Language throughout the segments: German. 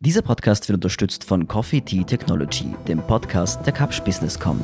Dieser Podcast wird unterstützt von Coffee Tea Technology, dem Podcast der Capsch Business.com.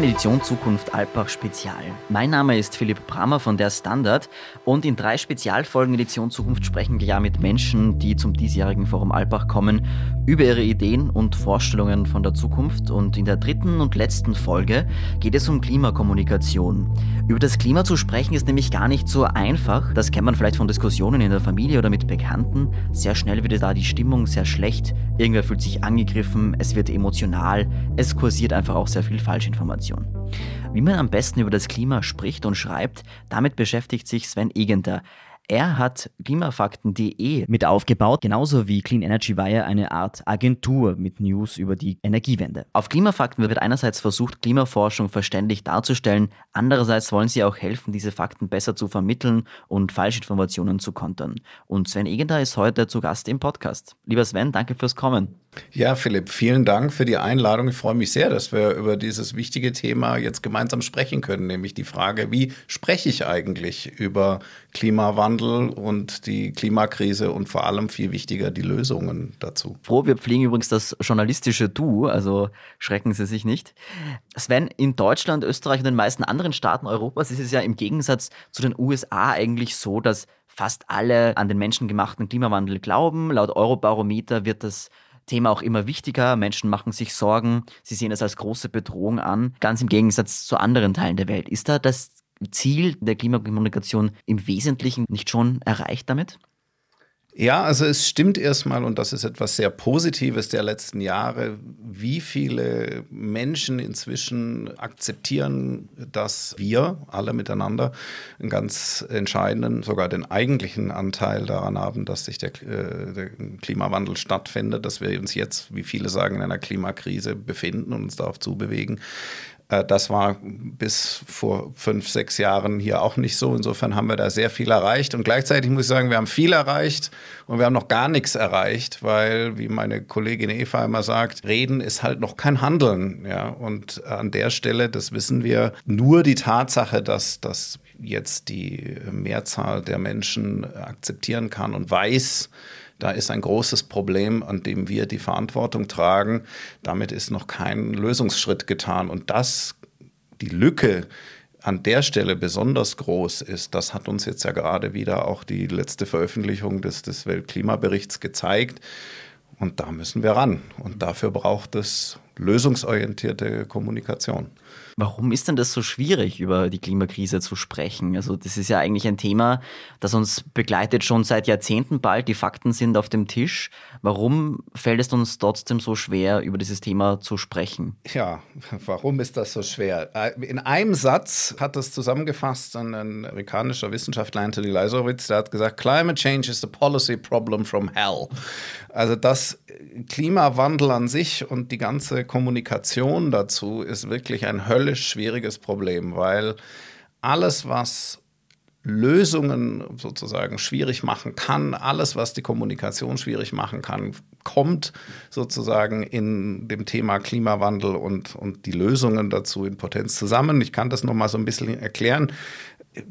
Hören Edition Zukunft Alpbach Spezial. Mein Name ist Philipp Brammer von der Standard und in drei Spezialfolgen Edition Zukunft sprechen wir ja mit Menschen, die zum diesjährigen Forum Alpbach kommen, über ihre Ideen und Vorstellungen von der Zukunft. Und in der dritten und letzten Folge geht es um Klimakommunikation. Über das Klima zu sprechen ist nämlich gar nicht so einfach. Das kennt man vielleicht von Diskussionen in der Familie oder mit Bekannten. Sehr schnell wird da die Stimmung sehr schlecht. Irgendwer fühlt sich angegriffen, es wird emotional, es kursiert einfach auch sehr viel Falschinformation. Information. Wie man am besten über das Klima spricht und schreibt, damit beschäftigt sich Sven Egenter. Er hat klimafakten.de mit aufgebaut, genauso wie Clean Energy Wire eine Art Agentur mit News über die Energiewende. Auf Klimafakten wird einerseits versucht, Klimaforschung verständlich darzustellen, andererseits wollen sie auch helfen, diese Fakten besser zu vermitteln und Falschinformationen zu kontern. Und Sven Egender ist heute zu Gast im Podcast. Lieber Sven, danke fürs Kommen. Ja, Philipp, vielen Dank für die Einladung. Ich freue mich sehr, dass wir über dieses wichtige Thema jetzt gemeinsam sprechen können, nämlich die Frage, wie spreche ich eigentlich über Klimawandel und die Klimakrise und vor allem viel wichtiger die Lösungen dazu. Froh, wir pflegen übrigens das journalistische Du, also schrecken Sie sich nicht. Sven, in Deutschland, Österreich und den meisten anderen Staaten Europas ist es ja im Gegensatz zu den USA eigentlich so, dass fast alle an den menschengemachten Klimawandel glauben. Laut Eurobarometer wird das Thema auch immer wichtiger. Menschen machen sich Sorgen. Sie sehen es als große Bedrohung an. Ganz im Gegensatz zu anderen Teilen der Welt. Ist da das Ziel der Klimakommunikation im Wesentlichen nicht schon erreicht damit? Ja, also es stimmt erstmal, und das ist etwas sehr Positives der letzten Jahre, wie viele Menschen inzwischen akzeptieren, dass wir alle miteinander einen ganz entscheidenden, sogar den eigentlichen Anteil daran haben, dass sich der, äh, der Klimawandel stattfindet, dass wir uns jetzt, wie viele sagen, in einer Klimakrise befinden und uns darauf zubewegen. Äh, das war bis vor fünf, sechs Jahren hier auch nicht so. Insofern haben wir da sehr viel erreicht. Und gleichzeitig muss ich sagen, wir haben viel erreicht und wir haben noch gar nichts erreicht, weil, wie meine Kollegin Eva immer sagt, Reden ist halt noch kein Handeln. Ja? Und an der Stelle, das wissen wir, nur die Tatsache, dass, dass jetzt die Mehrzahl der Menschen akzeptieren kann und weiß, da ist ein großes Problem, an dem wir die Verantwortung tragen. Damit ist noch kein Lösungsschritt getan. Und das, die Lücke, an der Stelle besonders groß ist, das hat uns jetzt ja gerade wieder auch die letzte Veröffentlichung des, des Weltklimaberichts gezeigt. Und da müssen wir ran. Und dafür braucht es lösungsorientierte Kommunikation. Warum ist denn das so schwierig, über die Klimakrise zu sprechen? Also das ist ja eigentlich ein Thema, das uns begleitet schon seit Jahrzehnten bald. Die Fakten sind auf dem Tisch. Warum fällt es uns trotzdem so schwer, über dieses Thema zu sprechen? Ja, warum ist das so schwer? In einem Satz hat das zusammengefasst ein amerikanischer Wissenschaftler Anthony Leisowitz, der hat gesagt, Climate change is a policy problem from hell. Also das Klimawandel an sich und die ganze Kommunikation dazu ist wirklich ein höllisch schwieriges Problem, weil alles, was Lösungen sozusagen schwierig machen kann, alles, was die Kommunikation schwierig machen kann, kommt sozusagen in dem Thema Klimawandel und, und die Lösungen dazu in Potenz zusammen. Ich kann das nochmal so ein bisschen erklären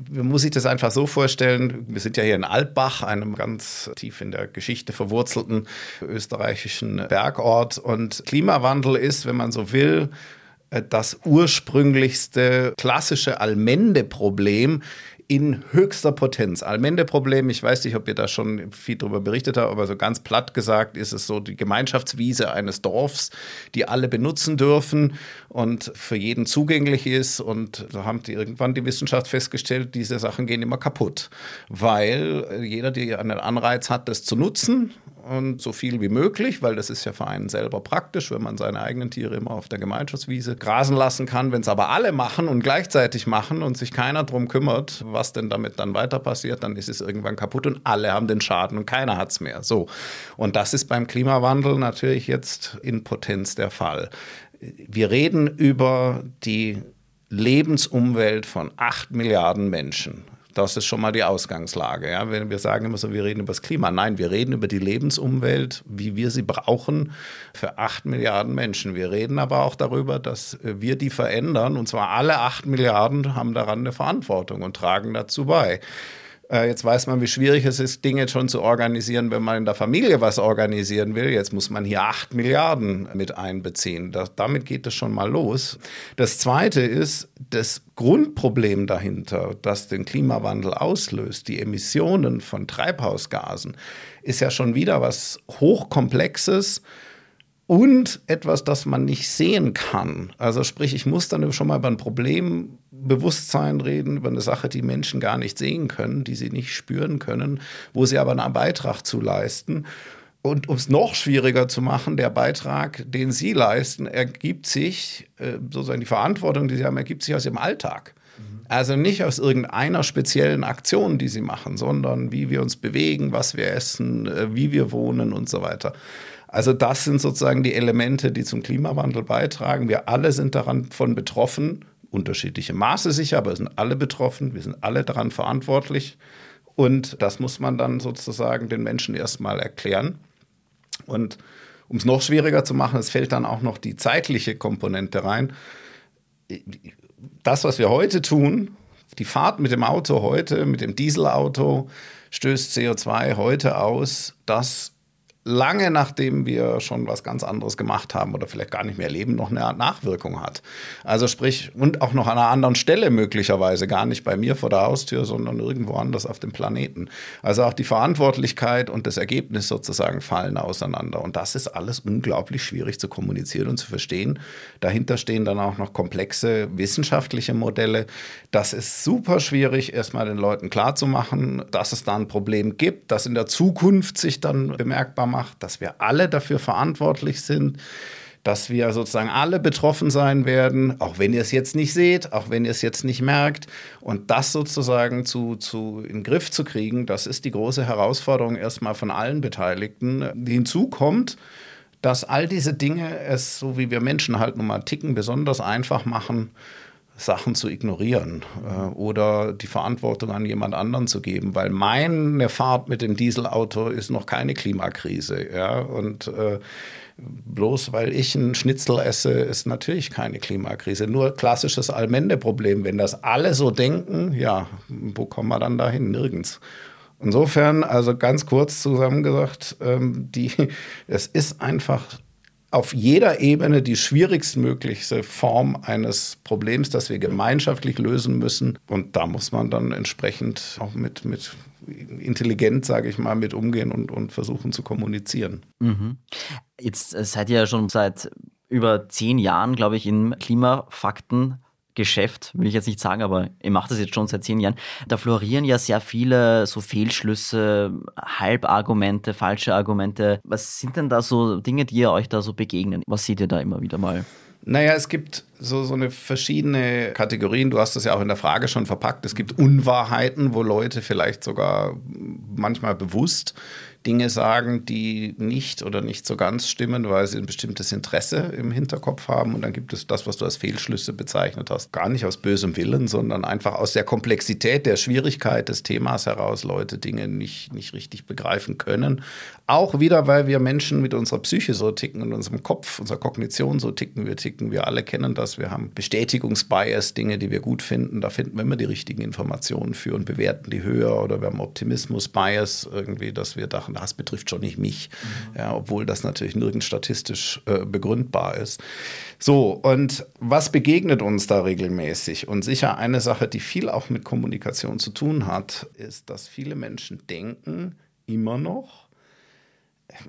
man muss sich das einfach so vorstellen, wir sind ja hier in Altbach, einem ganz tief in der Geschichte verwurzelten österreichischen Bergort. Und Klimawandel ist, wenn man so will, das ursprünglichste klassische Allmende-Problem in höchster Potenz. Allmende-Problem, ich weiß nicht, ob ihr da schon viel darüber berichtet habt, aber so ganz platt gesagt ist es so die Gemeinschaftswiese eines Dorfs, die alle benutzen dürfen und für jeden zugänglich ist. Und so haben die irgendwann die Wissenschaft festgestellt, diese Sachen gehen immer kaputt, weil jeder, der einen Anreiz hat, das zu nutzen und so viel wie möglich, weil das ist ja für einen selber praktisch, wenn man seine eigenen Tiere immer auf der Gemeinschaftswiese grasen lassen kann. Wenn es aber alle machen und gleichzeitig machen und sich keiner drum kümmert, was denn damit dann weiter passiert, dann ist es irgendwann kaputt und alle haben den Schaden und keiner hat es mehr. So. Und das ist beim Klimawandel natürlich jetzt in Potenz der Fall. Wir reden über die Lebensumwelt von acht Milliarden Menschen. Das ist schon mal die Ausgangslage. Ja? Wenn wir sagen immer so, wir reden über das Klima. Nein, wir reden über die Lebensumwelt, wie wir sie brauchen für acht Milliarden Menschen. Wir reden aber auch darüber, dass wir die verändern. Und zwar alle acht Milliarden haben daran eine Verantwortung und tragen dazu bei. Äh, jetzt weiß man, wie schwierig es ist, Dinge schon zu organisieren, wenn man in der Familie was organisieren will. Jetzt muss man hier acht Milliarden mit einbeziehen. Das, damit geht es schon mal los. Das Zweite ist, das Grundproblem dahinter, das den Klimawandel auslöst, die Emissionen von Treibhausgasen, ist ja schon wieder was Hochkomplexes und etwas, das man nicht sehen kann. Also sprich, ich muss dann schon mal über ein Problembewusstsein reden, über eine Sache, die Menschen gar nicht sehen können, die sie nicht spüren können, wo sie aber einen Beitrag zu leisten. Und um es noch schwieriger zu machen, der Beitrag, den Sie leisten, ergibt sich, äh, sozusagen die Verantwortung, die Sie haben, ergibt sich aus Ihrem Alltag. Also nicht aus irgendeiner speziellen Aktion, die sie machen, sondern wie wir uns bewegen, was wir essen, äh, wie wir wohnen und so weiter. Also das sind sozusagen die Elemente, die zum Klimawandel beitragen. Wir alle sind davon betroffen, unterschiedliche Maße sicher, aber wir sind alle betroffen, wir sind alle daran verantwortlich. Und das muss man dann sozusagen den Menschen erstmal erklären. Und um es noch schwieriger zu machen, es fällt dann auch noch die zeitliche Komponente rein. Das, was wir heute tun, die Fahrt mit dem Auto heute, mit dem Dieselauto, stößt CO2 heute aus, das lange nachdem wir schon was ganz anderes gemacht haben oder vielleicht gar nicht mehr leben, noch eine Nachwirkung hat. Also sprich, und auch noch an einer anderen Stelle möglicherweise, gar nicht bei mir vor der Haustür, sondern irgendwo anders auf dem Planeten. Also auch die Verantwortlichkeit und das Ergebnis sozusagen fallen auseinander. Und das ist alles unglaublich schwierig zu kommunizieren und zu verstehen. Dahinter stehen dann auch noch komplexe wissenschaftliche Modelle. Das ist super schwierig, erstmal den Leuten klarzumachen, dass es da ein Problem gibt, das in der Zukunft sich dann bemerkbar macht dass wir alle dafür verantwortlich sind, dass wir sozusagen alle betroffen sein werden, auch wenn ihr es jetzt nicht seht, auch wenn ihr es jetzt nicht merkt. Und das sozusagen zu, zu in den Griff zu kriegen, das ist die große Herausforderung erstmal von allen Beteiligten. Die hinzukommt, dass all diese Dinge es, so wie wir Menschen halt nun mal ticken, besonders einfach machen, Sachen zu ignorieren äh, oder die Verantwortung an jemand anderen zu geben, weil meine Fahrt mit dem Dieselauto ist noch keine Klimakrise. Ja? Und äh, bloß weil ich einen Schnitzel esse, ist natürlich keine Klimakrise. Nur klassisches Allmende-Problem. Wenn das alle so denken, ja, wo kommen wir dann dahin? Nirgends. Insofern, also ganz kurz zusammengesagt, ähm, die, es ist einfach auf jeder Ebene die schwierigstmöglichste Form eines Problems, das wir gemeinschaftlich lösen müssen. Und da muss man dann entsprechend auch mit, mit intelligent, sage ich mal, mit umgehen und, und versuchen zu kommunizieren. Mhm. Jetzt äh, seid ihr ja schon seit über zehn Jahren, glaube ich, in Klimafakten Geschäft, will ich jetzt nicht sagen, aber ihr macht das jetzt schon seit zehn Jahren. Da florieren ja sehr viele so Fehlschlüsse, Halbargumente, falsche Argumente. Was sind denn da so Dinge, die ihr euch da so begegnen? Was seht ihr da immer wieder mal? Naja, es gibt so, so eine verschiedene Kategorien. Du hast das ja auch in der Frage schon verpackt. Es gibt Unwahrheiten, wo Leute vielleicht sogar manchmal bewusst Dinge sagen, die nicht oder nicht so ganz stimmen, weil sie ein bestimmtes Interesse im Hinterkopf haben. Und dann gibt es das, was du als Fehlschlüsse bezeichnet hast. Gar nicht aus bösem Willen, sondern einfach aus der Komplexität, der Schwierigkeit des Themas heraus Leute Dinge nicht, nicht richtig begreifen können. Auch wieder, weil wir Menschen mit unserer Psyche so ticken und unserem Kopf, unserer Kognition so ticken. Wir ticken, wir alle kennen das. Wir haben Bestätigungsbias, Dinge, die wir gut finden. Da finden wir immer die richtigen Informationen für und bewerten die höher. Oder wir haben Optimismus-Bias irgendwie, dass wir dachten, das betrifft schon nicht mich, mhm. ja, obwohl das natürlich nirgends statistisch äh, begründbar ist. So, und was begegnet uns da regelmäßig? Und sicher eine Sache, die viel auch mit Kommunikation zu tun hat, ist, dass viele Menschen denken, immer noch,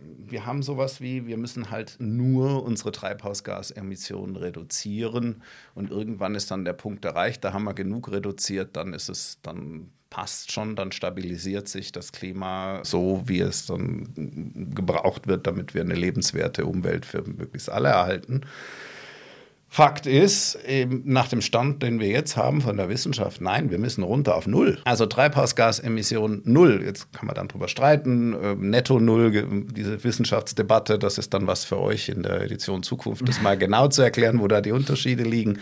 wir haben sowas wie, wir müssen halt nur unsere Treibhausgasemissionen reduzieren und irgendwann ist dann der Punkt erreicht, da haben wir genug reduziert, dann ist es, dann passt schon, dann stabilisiert sich das Klima so, wie es dann gebraucht wird, damit wir eine lebenswerte Umwelt für möglichst alle erhalten. Fakt ist, nach dem Stand, den wir jetzt haben von der Wissenschaft, nein, wir müssen runter auf Null. Also Treibhausgasemissionen Null. Jetzt kann man dann drüber streiten. Ähm, Netto Null, diese Wissenschaftsdebatte, das ist dann was für euch in der Edition Zukunft, das mal genau zu erklären, wo da die Unterschiede liegen.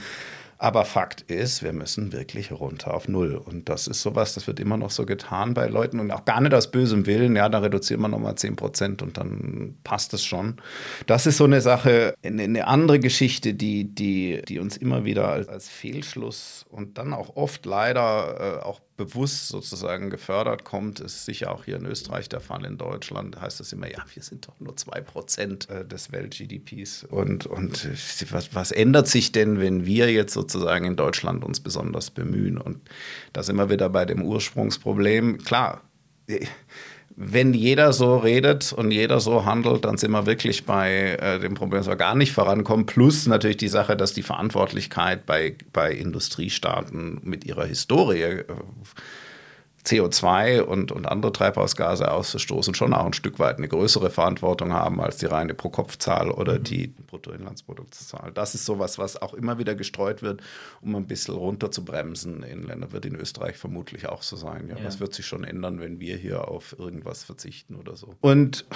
Aber Fakt ist, wir müssen wirklich runter auf Null. Und das ist sowas, das wird immer noch so getan bei Leuten und auch gar nicht aus bösem Willen. Ja, da reduzieren wir nochmal 10 Prozent und dann passt es schon. Das ist so eine Sache, eine andere Geschichte, die, die, die uns immer wieder als, als Fehlschluss und dann auch oft leider äh, auch bewusst sozusagen gefördert kommt, ist sicher auch hier in Österreich der Fall. In Deutschland heißt es immer, ja, wir sind doch nur 2% äh, des Welt-GDPs. Und, und was, was ändert sich denn, wenn wir jetzt sozusagen in Deutschland uns besonders bemühen? Und da sind wir wieder bei dem Ursprungsproblem. Klar, wenn jeder so redet und jeder so handelt, dann sind wir wirklich bei äh, dem Problem, dass wir gar nicht vorankommen. Plus natürlich die Sache, dass die Verantwortlichkeit bei, bei Industriestaaten mit ihrer Historie äh, CO2 und, und andere Treibhausgase auszustoßen, schon auch ein Stück weit eine größere Verantwortung haben als die reine Pro-Kopf-Zahl oder mhm. die Bruttoinlandsproduktszahl. Das ist sowas, was auch immer wieder gestreut wird, um ein bisschen runterzubremsen in Ländern. Wird in Österreich vermutlich auch so sein. Ja, ja. Was wird sich schon ändern, wenn wir hier auf irgendwas verzichten oder so? Und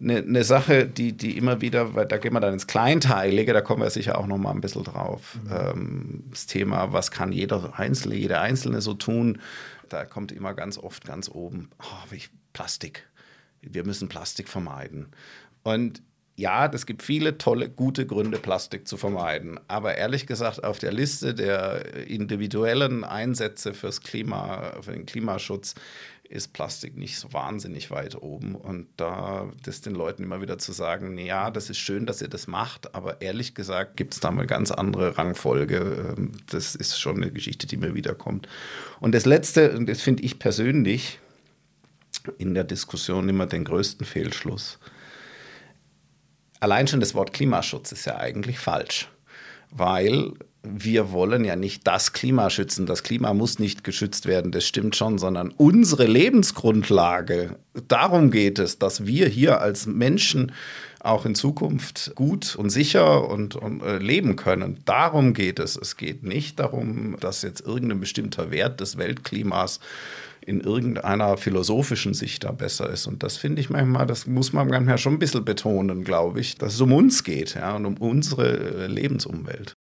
eine, eine Sache, die, die immer wieder, weil da gehen wir dann ins Kleinteilige, da kommen wir sicher auch noch mal ein bisschen drauf. Mhm. Ähm, das Thema, was kann jeder Einzelne, jeder Einzelne so tun, da kommt immer ganz oft ganz oben, oh, Plastik. Wir müssen Plastik vermeiden. Und ja, es gibt viele tolle, gute Gründe, Plastik zu vermeiden. Aber ehrlich gesagt, auf der Liste der individuellen Einsätze fürs Klima, für den Klimaschutz ist Plastik nicht so wahnsinnig weit oben. Und da das den Leuten immer wieder zu sagen, ja, das ist schön, dass ihr das macht, aber ehrlich gesagt gibt es da mal ganz andere Rangfolge. Ähm, das ist schon eine Geschichte, die mir wiederkommt. Und das Letzte, und das finde ich persönlich in der Diskussion immer den größten Fehlschluss. Allein schon das Wort Klimaschutz ist ja eigentlich falsch, weil wir wollen ja nicht das Klima schützen. Das Klima muss nicht geschützt werden, das stimmt schon, sondern unsere Lebensgrundlage. Darum geht es, dass wir hier als Menschen auch in Zukunft gut und sicher und, und äh, leben können. Darum geht es. Es geht nicht darum, dass jetzt irgendein bestimmter Wert des Weltklimas in irgendeiner philosophischen Sicht da besser ist. Und das finde ich manchmal, das muss man manchmal schon ein bisschen betonen, glaube ich, dass es um uns geht ja, und um unsere äh, Lebensumwelt.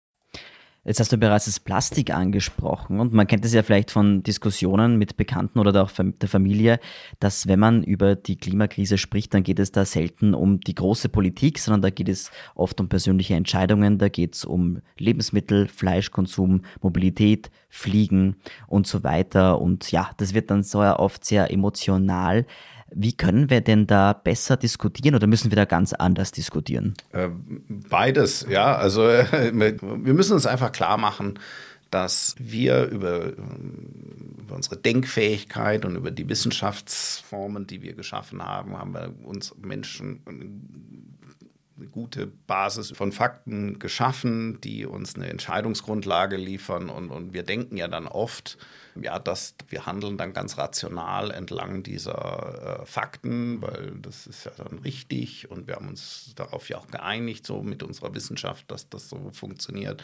Jetzt hast du bereits das Plastik angesprochen und man kennt es ja vielleicht von Diskussionen mit Bekannten oder auch der Familie, dass wenn man über die Klimakrise spricht, dann geht es da selten um die große Politik, sondern da geht es oft um persönliche Entscheidungen, da geht es um Lebensmittel, Fleischkonsum, Mobilität, Fliegen und so weiter. Und ja, das wird dann so oft sehr emotional. Wie können wir denn da besser diskutieren oder müssen wir da ganz anders diskutieren? Äh, beides, ja. Also wir müssen uns einfach klar machen, dass wir über, über, unsere Denkfähigkeit und über die Wissenschaftsformen, die wir geschaffen haben, haben wir uns Menschen eine gute Basis von Fakten geschaffen, die uns eine Entscheidungsgrundlage liefern. Und, und wir denken ja dann oft, ja, dass wir handeln dann ganz rational entlang dieser äh, Fakten, weil das ist ja dann richtig und wir haben uns darauf ja auch geeinigt, so mit unserer Wissenschaft, dass das so funktioniert.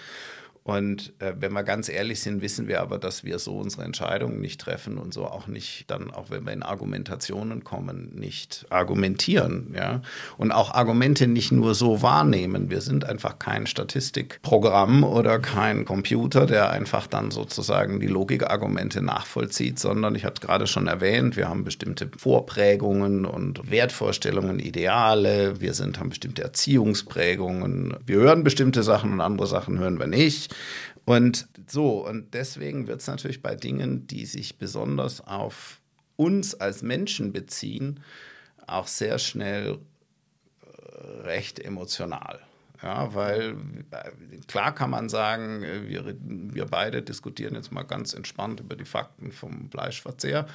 Und äh, wenn wir ganz ehrlich sind, wissen wir aber, dass wir so unsere Entscheidungen nicht treffen und so auch nicht dann, auch wenn wir in Argumentationen kommen, nicht argumentieren. Ja? Und auch Argumente nicht nur so wahrnehmen. Wir sind einfach kein Statistikprogramm oder kein Computer, der einfach dann sozusagen die Logikargumente nachvollzieht, sondern ich habe es gerade schon erwähnt, wir haben bestimmte Vorprägungen und Wertvorstellungen, Ideale, wir sind, haben bestimmte Erziehungsprägungen, wir hören bestimmte Sachen und andere Sachen hören wir nicht. Und so, und deswegen wird es natürlich bei Dingen, die sich besonders auf uns als Menschen beziehen, auch sehr schnell äh, recht emotional. Ja, weil äh, klar kann man sagen, wir, wir beide diskutieren jetzt mal ganz entspannt über die Fakten vom Fleischverzehr.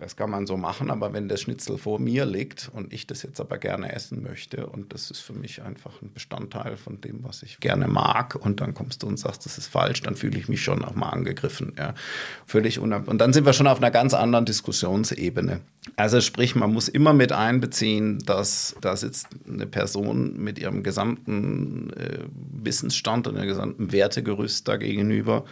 Das kann man so machen, aber wenn das Schnitzel vor mir liegt und ich das jetzt aber gerne essen möchte und das ist für mich einfach ein Bestandteil von dem, was ich gerne mag und dann kommst du und sagst, das ist falsch, dann fühle ich mich schon auch mal angegriffen. Ja. Völlig unab und dann sind wir schon auf einer ganz anderen Diskussionsebene. Also sprich, man muss immer mit einbeziehen, dass da sitzt eine Person mit ihrem gesamten äh, Wissensstand und ihrem gesamten Wertegerüst da gegenüber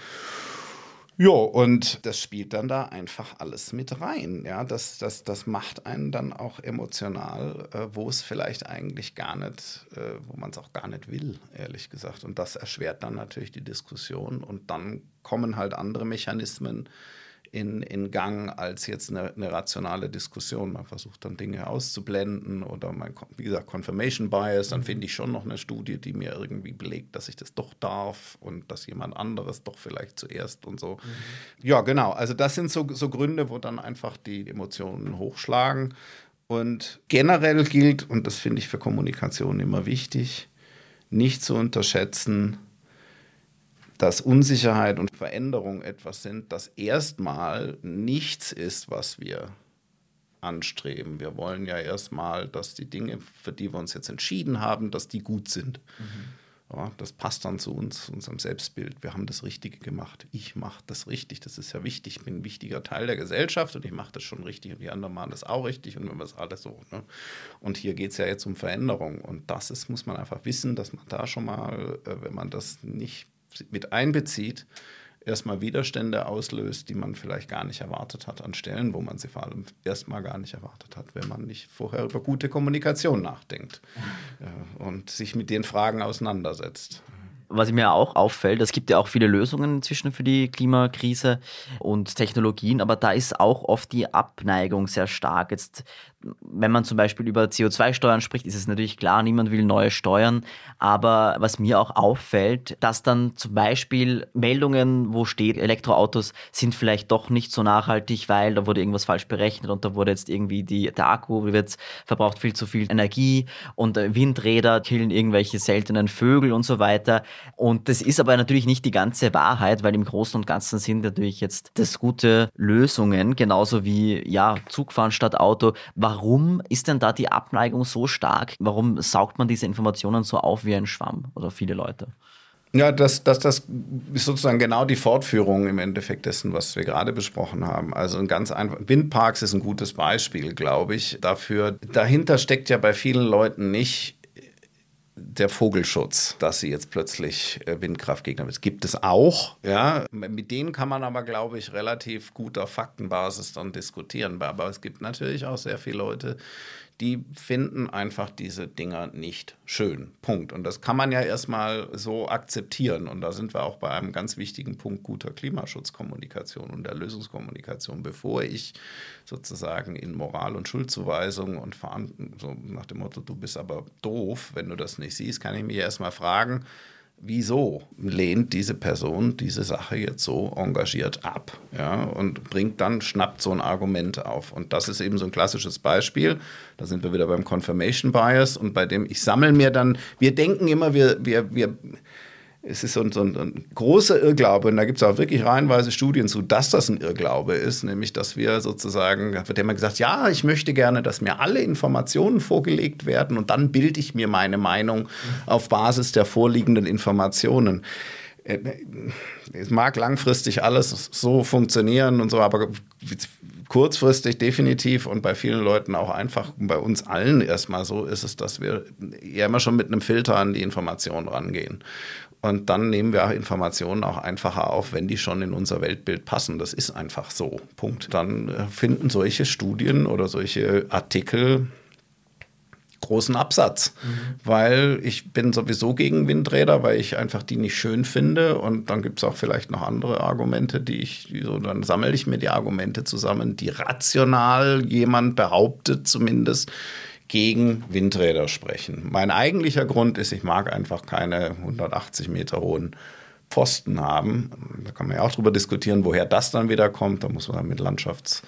Ja, und das spielt dann da einfach alles mit rein. Ja, das, das, das macht einen dann auch emotional, äh, wo es vielleicht eigentlich gar nicht, äh, wo man es auch gar nicht will, ehrlich gesagt. Und das erschwert dann natürlich die Diskussion. Und dann kommen halt andere Mechanismen in, in Gang als jetzt eine, eine, rationale Diskussion. Man versucht dann Dinge auszublenden oder man, wie gesagt, Confirmation Bias, dann finde ich schon noch eine Studie, die mir irgendwie belegt, dass ich das doch darf und dass jemand anderes doch vielleicht zuerst und so. Mhm. Ja, genau. Also das sind so, so Gründe, wo dann einfach die Emotionen hochschlagen. Und generell gilt, und das finde ich für Kommunikation immer wichtig, nicht zu unterschätzen, dass Unsicherheit und Veränderung etwas sind, das erstmal nichts ist, was wir anstreben. Wir wollen ja erstmal, dass die Dinge, für die wir uns jetzt entschieden haben, dass die gut sind. Mhm. Ja, das passt dann zu uns, unserem Selbstbild. Wir haben das Richtige gemacht. Ich mache das richtig. Das ist ja wichtig. Ich bin ein wichtiger Teil der Gesellschaft und ich mache das schon richtig und die anderen machen das auch richtig und wenn wir es alles so. Ne? Und hier geht es ja jetzt um Veränderung und das ist, muss man einfach wissen, dass man da schon mal, äh, wenn man das nicht mit einbezieht, erstmal Widerstände auslöst, die man vielleicht gar nicht erwartet hat an Stellen, wo man sie vor allem erstmal gar nicht erwartet hat, wenn man nicht vorher über gute Kommunikation nachdenkt äh, und sich mit den Fragen auseinandersetzt was mir auch auffällt, es gibt ja auch viele Lösungen inzwischen für die Klimakrise und Technologien, aber da ist auch oft die Abneigung sehr stark. Jetzt, wenn man zum Beispiel über CO2-Steuern spricht, ist es natürlich klar, niemand will neue Steuern. Aber was mir auch auffällt, dass dann zum Beispiel Meldungen, wo steht, Elektroautos sind vielleicht doch nicht so nachhaltig, weil da wurde irgendwas falsch berechnet und da wurde jetzt irgendwie die, der Akku wird verbraucht viel zu viel Energie und Windräder killen irgendwelche seltenen Vögel und so weiter. Und das ist aber natürlich nicht die ganze Wahrheit, weil im Großen und Ganzen sind natürlich jetzt das gute Lösungen, genauso wie ja, Zugfahren statt Auto. Warum ist denn da die Abneigung so stark? Warum saugt man diese Informationen so auf wie ein Schwamm oder viele Leute? Ja, das, das, das ist sozusagen genau die Fortführung im Endeffekt dessen, was wir gerade besprochen haben. Also ein ganz einfach. Windparks ist ein gutes Beispiel, glaube ich, dafür. Dahinter steckt ja bei vielen Leuten nicht der Vogelschutz, dass sie jetzt plötzlich äh, Windkraftgegner sind. Gibt es auch, ja. Mit denen kann man aber, glaube ich, relativ gut auf Faktenbasis dann diskutieren. Aber es gibt natürlich auch sehr viele Leute, die finden einfach diese Dinger nicht schön. Punkt. Und das kann man ja erstmal so akzeptieren. Und da sind wir auch bei einem ganz wichtigen Punkt guter Klimaschutzkommunikation und der Lösungskommunikation, bevor ich sozusagen in Moral- und Schuldzuweisung und so nach dem Motto, du bist aber doof, wenn du das nicht siehst, kann ich mich erstmal fragen, wieso lehnt diese Person diese Sache jetzt so engagiert ab ja, und bringt dann, schnappt so ein Argument auf. Und das ist eben so ein klassisches Beispiel. Da sind wir wieder beim Confirmation Bias und bei dem ich sammle mir dann, wir denken immer, wir, wir, wir es ist so ein, so ein, großer Irrglaube, und da gibt es auch wirklich reihenweise Studien zu, dass das ein Irrglaube ist, nämlich dass wir sozusagen, da wird immer gesagt, ja, ich möchte gerne, dass mir alle Informationen vorgelegt werden und dann bilde ich mir meine Meinung auf Basis der vorliegenden Informationen. Äh, es mag langfristig alles so funktionieren und so, aber kurzfristig definitiv und bei vielen Leuten auch einfach, bei uns allen erstmal so ist es, dass wir ja immer schon mit einem Filter an die Informationen rangehen. Und dann nehmen wir Informationen auch einfacher auf, wenn die schon in unser Weltbild passen. Das ist einfach so. Punkt. Dann äh, finden solche Studien oder solche Artikel großen Absatz, mhm. weil ich bin sowieso gegen Windräder, weil ich einfach die nicht schön finde und dann gibt es auch vielleicht noch andere Argumente, die ich, so, dann sammle ich mir die Argumente zusammen, die rational jemand behauptet zumindest, gegen Windräder sprechen. Mein eigentlicher Grund ist, ich mag einfach keine 180 Meter hohen Pfosten haben. Da kann man ja auch drüber diskutieren, woher das dann wieder kommt. Da muss man mit Landschafts-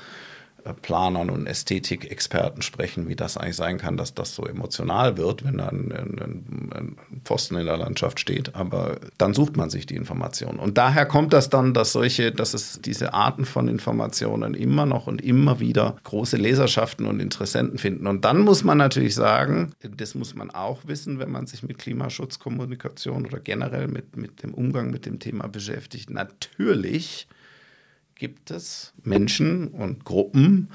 Planern und Ästhetikexperten sprechen, wie das eigentlich sein kann, dass das so emotional wird, wenn da ein, ein, ein, Pfosten in der Landschaft steht. Aber dann sucht man sich die Informationen. Und daher kommt das dann, dass solche, dass es diese Arten von Informationen immer noch und immer wieder große Leserschaften und Interessenten finden. Und dann muss man natürlich sagen, das muss man auch wissen, wenn man sich mit Klimaschutzkommunikation oder generell mit, mit dem Umgang mit dem Thema beschäftigt. Natürlich gibt es Menschen und Gruppen,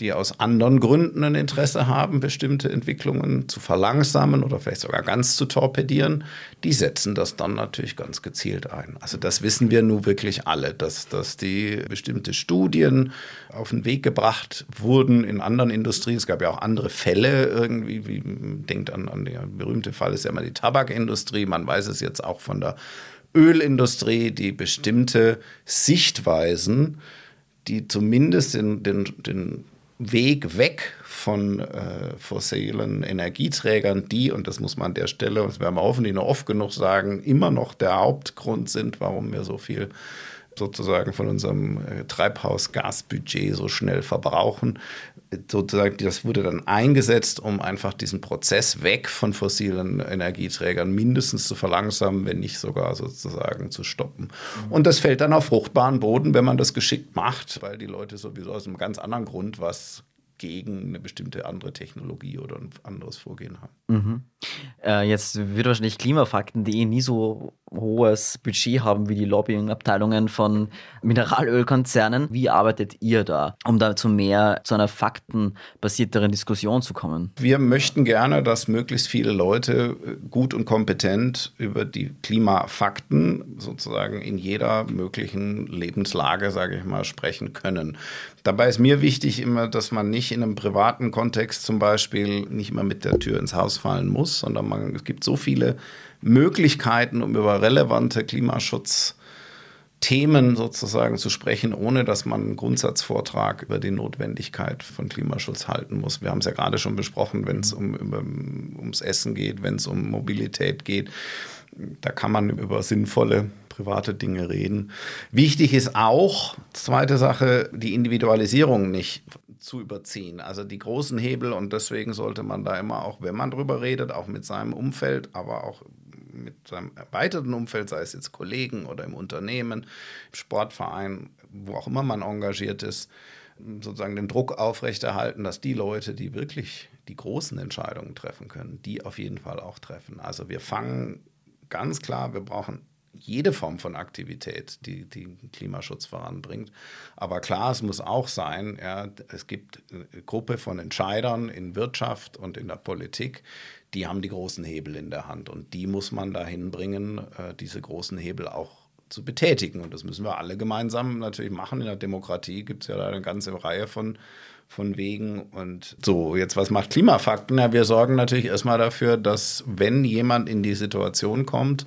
die aus anderen Gründen ein Interesse haben, bestimmte Entwicklungen zu verlangsamen oder vielleicht sogar ganz zu torpedieren, die setzen das dann natürlich ganz gezielt ein. Also das wissen wir nun wirklich alle, dass, dass die bestimmte Studien auf den Weg gebracht wurden in anderen Industrien. Es gab ja auch andere Fälle irgendwie, wie, denkt an, an der berühmte Fall ist ja immer die Tabakindustrie. Man weiß es jetzt auch von der Ölindustrie, die bestimmte Sichtweisen, die zumindest den, den, den Weg weg von äh, fossilen Energieträgern, die, und das muss man an der Stelle, das werden wir hoffentlich noch oft genug sagen, immer noch der Hauptgrund sind, warum wir so viel sozusagen von unserem äh, Treibhausgasbudget so schnell verbrauchen. Sozusagen, das wurde dann eingesetzt, um einfach diesen Prozess weg von fossilen Energieträgern mindestens zu verlangsamen, wenn nicht sogar sozusagen zu stoppen. Mhm. Und das fällt dann auf fruchtbaren Boden, wenn man das geschickt macht, weil die Leute sowieso aus einem ganz anderen Grund was gegen eine bestimmte andere Technologie oder ein anderes Vorgehen haben. Mhm. Äh, jetzt wird wahrscheinlich Klimafakten.de nie so hohes Budget haben wie die Lobbyingabteilungen von Mineralölkonzernen. Wie arbeitet ihr da, um da zu mehr zu einer faktenbasierteren Diskussion zu kommen? Wir möchten gerne, dass möglichst viele Leute äh, gut und kompetent über die Klimafakten sozusagen in jeder möglichen Lebenslage, sage ich mal, sprechen können. Dabei ist mir wichtig immer, dass man nicht in einem privaten Kontext zum Beispiel nicht immer mit der Tür ins Haus fallen muss, sondern man, es gibt so viele Möglichkeiten, um über relevante Klimaschutzthemen sozusagen zu sprechen, ohne dass man einen Grundsatzvortrag über die Notwendigkeit von Klimaschutz halten muss. Wir haben es ja gerade schon besprochen, wenn es um, über, ums Essen geht, wenn es um Mobilität geht. Da kann man über sinnvolle private Dinge reden. Wichtig ist auch, zweite Sache, die Individualisierung nicht zu überziehen. Also die großen Hebel und deswegen sollte man da immer auch, wenn man drüber redet, auch mit seinem Umfeld, aber auch mit seinem erweiterten Umfeld, sei es jetzt Kollegen oder im Unternehmen, im Sportverein, wo auch immer man engagiert ist, sozusagen den Druck aufrechterhalten, dass die Leute, die wirklich die großen Entscheidungen treffen können, die auf jeden Fall auch treffen. Also wir fangen ganz klar, wir brauchen jede Form von Aktivität, die, die Klimaschutz voranbringt. Aber klar, es muss auch sein, ja, es gibt eine Gruppe von Entscheidern in Wirtschaft und in der Politik, die haben die großen Hebel in der Hand. Und die muss man dahin bringen, äh, diese großen Hebel auch zu betätigen. Und das müssen wir alle gemeinsam natürlich machen. In der Demokratie gibt es ja da eine ganze Reihe von von wegen. Und so, jetzt was macht Klimafakten? Ja, wir sorgen natürlich erstmal dafür, dass wenn jemand in die Situation kommt,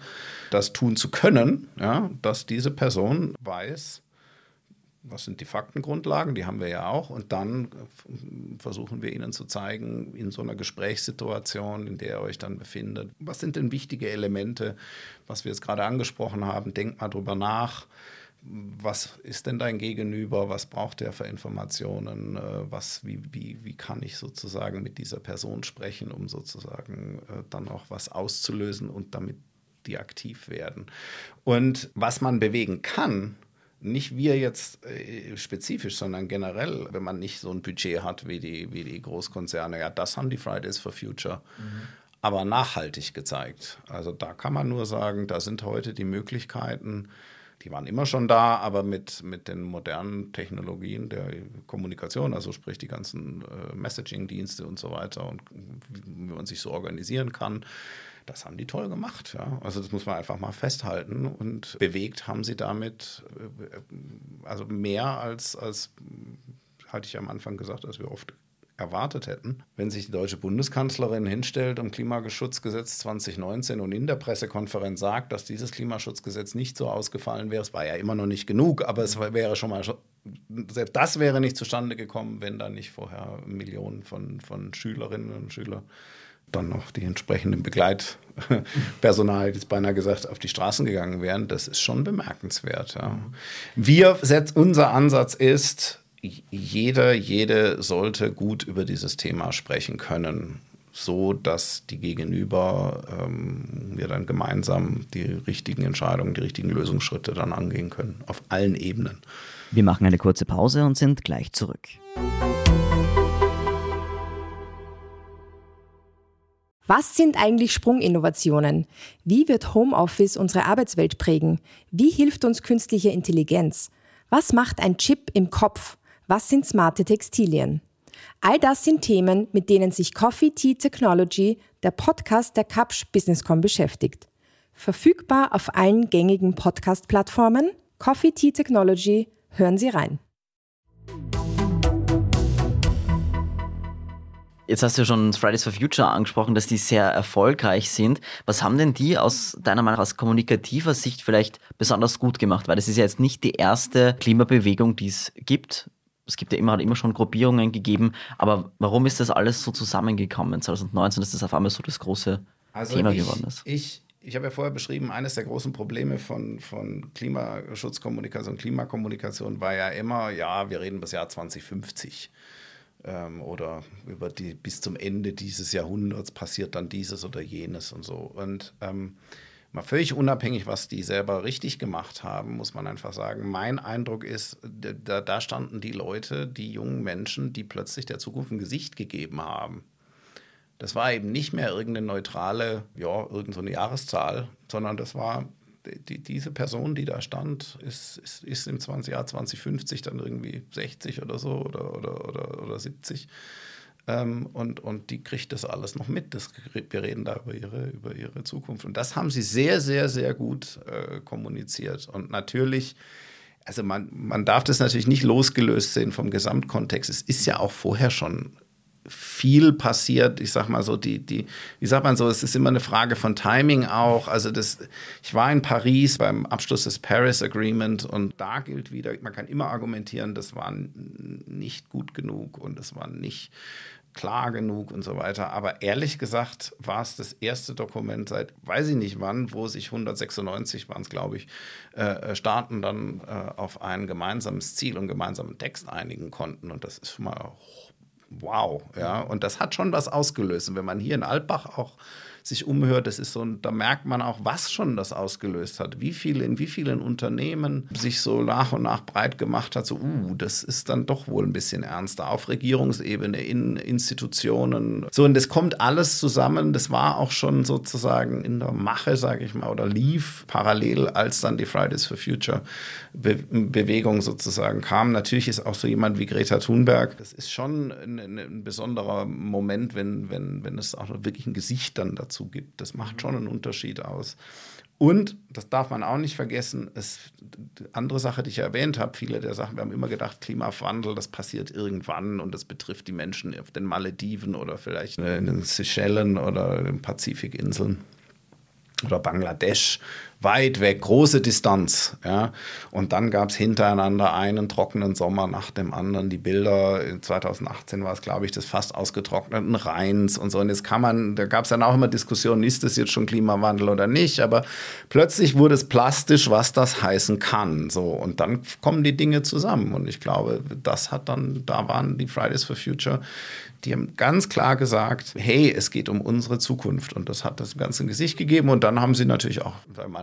das tun zu können, ja, dass diese Person weiß, was sind die Faktengrundlagen, die haben wir ja auch. Und dann versuchen wir Ihnen zu zeigen, in so einer Gesprächssituation, in der ihr euch dann befindet, was sind denn wichtige Elemente, was wir jetzt gerade angesprochen haben. Denkt mal drüber nach was ist denn dein Gegenüber, was braucht er für Informationen, äh, was, wie, wie, wie kann ich sozusagen mit dieser Person sprechen, um sozusagen äh, dann auch was auszulösen und damit die aktiv werden. Und was man bewegen kann, nicht wir jetzt äh, spezifisch, sondern generell, wenn man nicht so ein Budget hat wie die, wie die Großkonzerne, ja, das haben die Fridays for Future. Mhm. Aber nachhaltig gezeigt. Also da kann man nur sagen, da sind heute die Möglichkeiten, die waren immer schon da, aber mit, mit den modernen Technologien der Kommunikation, also sprich die ganzen äh, Messaging-Dienste und so weiter und wie, wie, man sich so organisieren kann, das haben die toll gemacht. Ja? Also das muss man einfach mal festhalten und bewegt haben sie damit äh, also mehr als, als hatte ich am Anfang gesagt, als wir oft erwartet hätten, wenn sich die deutsche Bundeskanzlerin hinstellt um Klimaschutzgesetz 2019 und in der Pressekonferenz sagt, dass dieses Klimaschutzgesetz nicht so ausgefallen wäre. Es war ja immer noch nicht genug, aber es wäre schon mal, selbst das wäre nicht zustande gekommen, wenn da nicht vorher Millionen von, von Schülerinnen und Schülern dann noch die entsprechenden Begleitpersonal, jetzt beinahe gesagt, auf die Straßen gegangen wären, das ist schon bemerkenswert. Ja. Wir, unser Ansatz ist, jeder, jede sollte gut über dieses Thema sprechen können, so dass die Gegenüber ähm, wir dann gemeinsam die richtigen Entscheidungen, die richtigen Lösungsschritte dann angehen können, auf allen Ebenen. Wir machen eine kurze Pause und sind gleich zurück. Was sind eigentlich Sprunginnovationen? Wie wird Homeoffice unsere Arbeitswelt prägen? Wie hilft uns künstliche Intelligenz? Was macht ein Chip im Kopf? Was sind smarte Textilien? All das sind Themen, mit denen sich Coffee Tea Technology, der Podcast der Kapsch Businesscom beschäftigt. Verfügbar auf allen gängigen Podcast-Plattformen. Coffee Tea Technology. Hören Sie rein. Jetzt hast du ja schon Fridays for Future angesprochen, dass die sehr erfolgreich sind. Was haben denn die aus deiner Meinung aus kommunikativer Sicht vielleicht besonders gut gemacht? Weil das ist ja jetzt nicht die erste Klimabewegung, die es gibt. Es gibt ja immer, hat immer schon Gruppierungen gegeben. Aber warum ist das alles so zusammengekommen 2019, dass das auf einmal so das große also Thema ich, geworden ist? Ich, ich habe ja vorher beschrieben, eines der großen Probleme von, von Klimaschutzkommunikation, Klimakommunikation war ja immer, ja, wir reden bis Jahr 2050 ähm, oder über die bis zum Ende dieses Jahrhunderts passiert dann dieses oder jenes und so. Und ähm, mal völlig unabhängig, was die selber richtig gemacht haben, muss man einfach sagen, mein Eindruck ist, da, da standen die Leute, die jungen Menschen, die plötzlich der Zukunft ein Gesicht gegeben haben. Das war eben nicht mehr irgendeine neutrale, ja, irgendeine Jahreszahl, sondern das war die, diese Person, die da stand, ist, ist, ist im 20, Jahr 2050 dann irgendwie 60 oder so oder, oder, oder, oder 70. Ähm, und, und die kriegt das alles noch mit. Das, wir reden da über ihre, über ihre Zukunft. Und das haben sie sehr, sehr, sehr gut äh, kommuniziert. Und natürlich, also man, man darf das natürlich nicht losgelöst sehen vom Gesamtkontext. Es ist ja auch vorher schon viel passiert. Ich sag mal so, die, die, wie sagt man so, es ist immer eine Frage von Timing auch. Also das, ich war in Paris beim Abschluss des Paris Agreement und da gilt wieder, man kann immer argumentieren, das war nicht gut genug und es war nicht klar genug und so weiter. Aber ehrlich gesagt war es das erste Dokument seit weiß ich nicht wann, wo sich 196 waren es, glaube ich, äh, Staaten dann äh, auf ein gemeinsames Ziel und gemeinsamen Text einigen konnten. Und das ist schon mal wow, ja. Und das hat schon was ausgelöst. Und wenn man hier in Altbach auch sich umhört, das ist so, da merkt man auch, was schon das ausgelöst hat, wie viele, in wie vielen Unternehmen sich so nach und nach breit gemacht hat, so, uh, das ist dann doch wohl ein bisschen ernster, auf Regierungsebene, in Institutionen. So, und das kommt alles zusammen, das war auch schon sozusagen in der Mache, sage ich mal, oder lief parallel, als dann die Fridays for Future Be Bewegung sozusagen kam. Natürlich ist auch so jemand wie Greta Thunberg, das ist schon ein, ein besonderer Moment, wenn, wenn, wenn es auch wirklich ein Gesicht dann dazu dazu gibt. Das macht schon einen Unterschied aus. Und, das darf man auch nicht vergessen, es, andere Sache, die ich erwähnt habe, viele der Sachen, wir haben immer gedacht, Klimawandel, das passiert irgendwann und das betrifft die Menschen auf den Malediven oder vielleicht in den Seychellen oder den Pazifikinseln oder Bangladesch weit weg, große Distanz. Ja. Und dann gab es hintereinander einen trockenen Sommer nach dem anderen. Die Bilder, 2018 war es, glaube ich, des fast ausgetrockneten Rheins und so. Und jetzt kann man, da gab es dann auch immer Diskussionen, ist das jetzt schon Klimawandel oder nicht? Aber plötzlich wurde es plastisch, was das heißen kann. So. Und dann kommen die Dinge zusammen. Und ich glaube, das hat dann, da waren die Fridays for Future die haben ganz klar gesagt, hey, es geht um unsere Zukunft. Und das hat das Ganze ein Gesicht gegeben. Und dann haben sie natürlich auch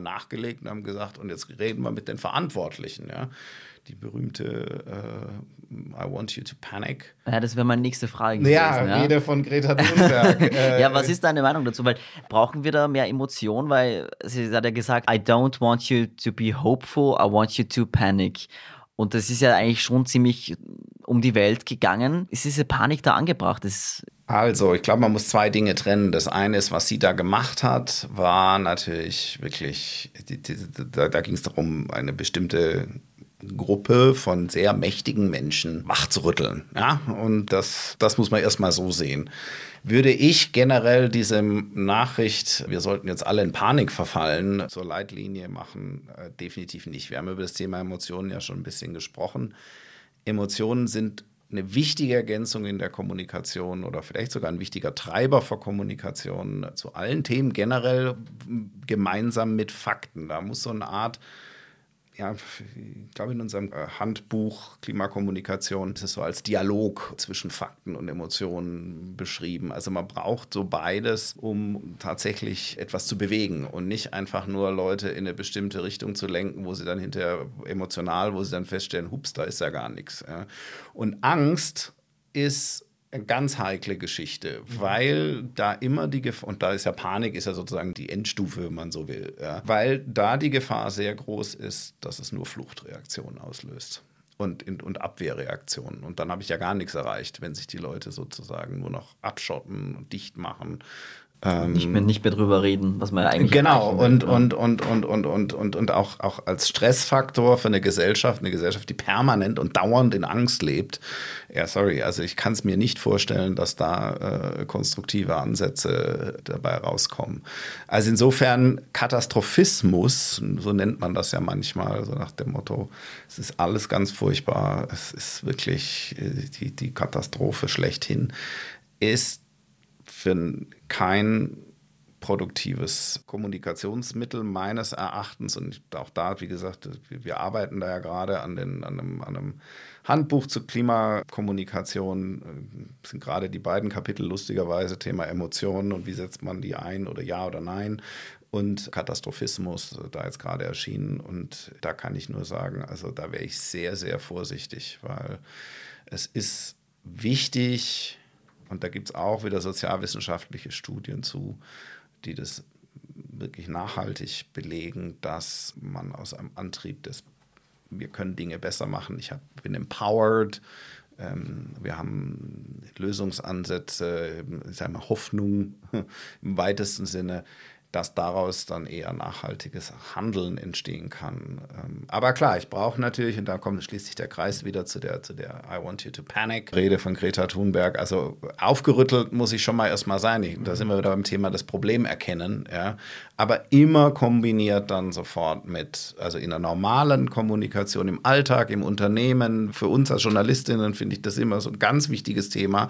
nachgelegt und haben gesagt, und jetzt reden wir mit den Verantwortlichen. Ja. Die berühmte uh, I want you to panic. Ja, das wäre meine nächste Frage gewesen. Ja, ja. Rede von Greta Thunberg. Äh, ja, was ist deine Meinung dazu? Weil brauchen wir da mehr Emotion? Weil sie hat ja gesagt, I don't want you to be hopeful, I want you to panic. Und das ist ja eigentlich schon ziemlich um die Welt gegangen. Ist diese Panik da angebracht? Das also, ich glaube, man muss zwei Dinge trennen. Das eine ist, was sie da gemacht hat, war natürlich wirklich, da, da ging es darum, eine bestimmte Gruppe von sehr mächtigen Menschen wachzurütteln. Ja? Und das, das muss man erstmal so sehen. Würde ich generell diese Nachricht, wir sollten jetzt alle in Panik verfallen, zur Leitlinie machen, äh, definitiv nicht. Wir haben über das Thema Emotionen ja schon ein bisschen gesprochen. Emotionen sind eine wichtige Ergänzung in der Kommunikation oder vielleicht sogar ein wichtiger Treiber für Kommunikation zu allen Themen generell gemeinsam mit Fakten. Da muss so eine Art ja, ich glaube, in unserem äh, Handbuch Klimakommunikation ist es so als Dialog zwischen Fakten und Emotionen beschrieben. Also man braucht so beides, um tatsächlich etwas zu bewegen und nicht einfach nur Leute in eine bestimmte Richtung zu lenken, wo sie dann hinterher emotional, wo sie dann feststellen, hups, da ist ja gar nichts. Und Angst ist ganz heikle Geschichte, weil da immer die Gefahr, und da ist ja Panik, ist ja sozusagen die Endstufe, wenn man so will, ja, weil da die Gefahr sehr groß ist, dass es nur Fluchtreaktionen auslöst und, und Abwehrreaktionen. Und dann habe ich ja gar nichts erreicht, wenn sich die Leute sozusagen nur noch abschotten und dicht machen ähm, nicht, mehr, nicht mehr drüber reden, was man ja eigentlich. Genau, und, will, und, und, und, und, und, und, und auch, auch als Stressfaktor für eine Gesellschaft, eine Gesellschaft, die permanent und dauernd in Angst lebt. Ja, sorry, also ich kann es mir nicht vorstellen, dass da äh, konstruktive Ansätze dabei rauskommen. Also insofern Katastrophismus, so nennt man das ja manchmal, so nach dem Motto, es ist alles ganz furchtbar, es ist wirklich äh, die, die Katastrophe schlechthin, ist für ein kein produktives Kommunikationsmittel meines Erachtens. Und auch da, wie gesagt, wir arbeiten da ja gerade an, den, an, einem, an einem Handbuch zur Klimakommunikation. Das sind gerade die beiden Kapitel lustigerweise Thema Emotionen und wie setzt man die ein oder ja oder nein. Und Katastrophismus, da jetzt gerade erschienen. Und da kann ich nur sagen, also da wäre ich sehr, sehr vorsichtig, weil es ist wichtig, und da gibt es auch wieder sozialwissenschaftliche Studien zu, die das wirklich nachhaltig belegen, dass man aus einem Antrieb des, wir können Dinge besser machen, ich hab, bin empowered, ähm, wir haben Lösungsansätze, ich sage mal Hoffnung im weitesten Sinne, dass daraus dann eher nachhaltiges Handeln entstehen kann. Ähm, aber klar, ich brauche natürlich, und da kommt schließlich der Kreis wieder zu der, zu der I Want You to Panic Rede von Greta Thunberg. Also aufgerüttelt muss ich schon mal erstmal sein. Ich, da sind wir wieder beim Thema das Problem erkennen. Ja. Aber immer kombiniert dann sofort mit, also in der normalen Kommunikation im Alltag, im Unternehmen. Für uns als Journalistinnen finde ich das immer so ein ganz wichtiges Thema,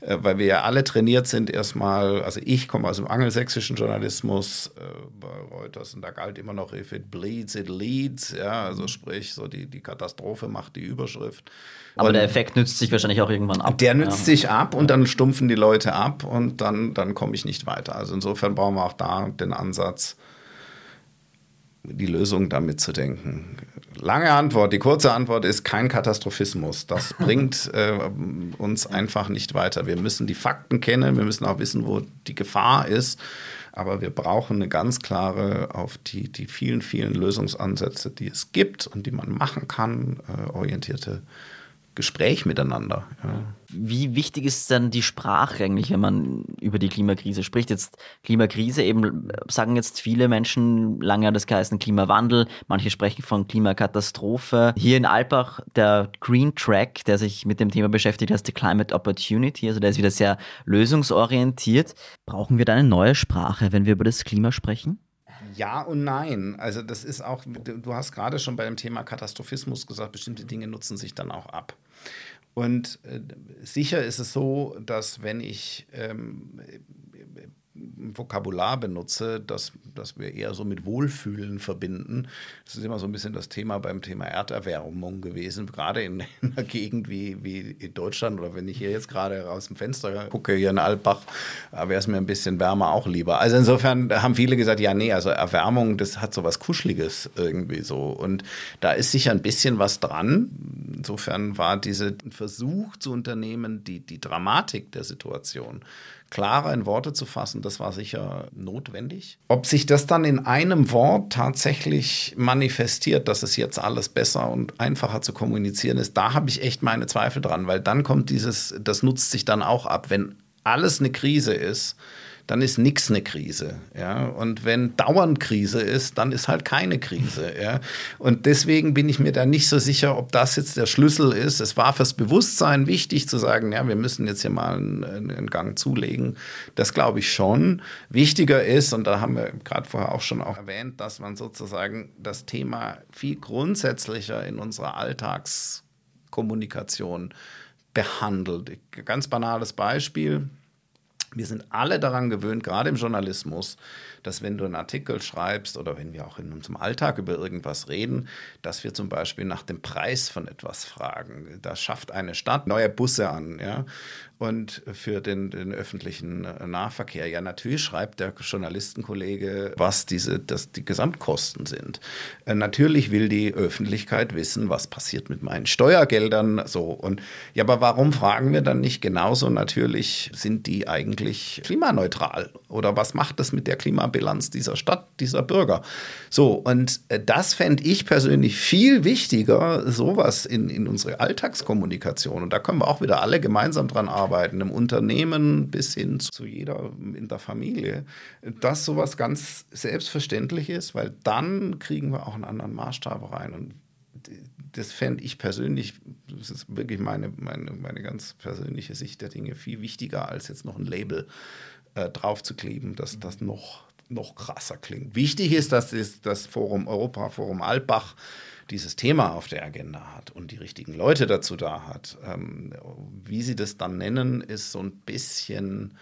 äh, weil wir ja alle trainiert sind erstmal. Also ich komme aus dem angelsächsischen Journalismus Journalismus äh, bei Reuters und da galt immer noch, if it bleeds, it leads. Ja, also sprich, so die, die Katastrophe macht die Überschrift. Aber und der Effekt nützt sich wahrscheinlich auch irgendwann ab. Der nützt ja. sich ab und dann stumpfen die Leute ab und dann, dann komme ich nicht weiter. Also insofern brauchen wir auch da den Ansatz, die Lösung damit zu denken. Lange Antwort. Die kurze Antwort ist kein Katastrophismus. Das bringt äh, uns einfach nicht weiter. Wir müssen die Fakten kennen. Wir müssen auch wissen, wo die Gefahr ist. Aber wir brauchen eine ganz klare auf die, die vielen, vielen Lösungsansätze, die es gibt und die man machen kann, äh, orientierte Gespräch miteinander. Ja. Wie wichtig ist denn die Sprache eigentlich, wenn man über die Klimakrise spricht? Jetzt Klimakrise, eben sagen jetzt viele Menschen, lange hat es geheißen Klimawandel, manche sprechen von Klimakatastrophe. Hier in Alpbach der Green Track, der sich mit dem Thema beschäftigt, heißt die Climate Opportunity, also der ist wieder sehr lösungsorientiert. Brauchen wir da eine neue Sprache, wenn wir über das Klima sprechen? Ja und nein. Also das ist auch, du hast gerade schon bei dem Thema Katastrophismus gesagt, bestimmte Dinge nutzen sich dann auch ab. Und äh, sicher ist es so, dass wenn ich ähm, Vokabular benutze, das, das wir eher so mit Wohlfühlen verbinden. Das ist immer so ein bisschen das Thema beim Thema Erderwärmung gewesen, gerade in, in einer Gegend wie, wie in Deutschland oder wenn ich hier jetzt gerade aus dem Fenster gucke, hier in Alpbach, wäre es mir ein bisschen wärmer auch lieber. Also insofern haben viele gesagt, ja, nee, also Erwärmung, das hat so was Kuscheliges irgendwie so. Und da ist sicher ein bisschen was dran. Insofern war dieser Versuch zu unternehmen, die, die Dramatik der Situation klarer in Worte zu fassen, das war sicher notwendig. Ob sich das dann in einem Wort tatsächlich manifestiert, dass es jetzt alles besser und einfacher zu kommunizieren ist, da habe ich echt meine Zweifel dran, weil dann kommt dieses, das nutzt sich dann auch ab, wenn alles eine Krise ist dann ist nichts eine Krise. Ja? Und wenn dauernd Krise ist, dann ist halt keine Krise. Ja? Und deswegen bin ich mir da nicht so sicher, ob das jetzt der Schlüssel ist. Es war fürs Bewusstsein wichtig zu sagen, ja, wir müssen jetzt hier mal einen, einen Gang zulegen. Das glaube ich schon. Wichtiger ist, und da haben wir gerade vorher auch schon auch erwähnt, dass man sozusagen das Thema viel grundsätzlicher in unserer Alltagskommunikation behandelt. Ganz banales Beispiel Wir sind alle daran gewöhnt, gerade im Journalismus, dass wenn du einen Artikel schreibst oder wenn wir auch in unserem Alltag über irgendwas reden, dass wir zum Beispiel nach dem Preis von etwas fragen. Da schafft eine Stadt neue Busse an, ja, und für den, den öffentlichen Nahverkehr. Ja, natürlich schreibt der Journalistenkollege, was diese, das, die Gesamtkosten sind. Äh, natürlich will die Öffentlichkeit wissen, was passiert mit meinen Steuergeldern. So und ja, aber warum fragen wir dann nicht genauso natürlich, sind die eigentlich klimaneutral oder was macht das mit der Klimabilanz dieser Stadt, dieser Bürger? So und äh, das fände ich persönlich viel wichtiger, sowas in, in unsere Alltagskommunikation. Und da können wir auch wieder alle gemeinsam dran arbeiten arbeiten, im Unternehmen bis hin zu jeder in der Familie, dass sowas ganz selbstverständlich ist, weil dann kriegen wir auch einen anderen Maßstab rein. Und das fände ich persönlich, das ist wirklich meine, meine, meine ganz persönliche Sicht der Dinge, viel wichtiger, als jetzt noch ein Label äh, draufzukleben, dass das noch, noch krasser klingt. Wichtig ist, dass das Forum Europa, Forum Altbach, dieses Thema auf der Agenda hat und die richtigen Leute dazu da hat. Ähm, wie sie das dann nennen, ist so ein bisschen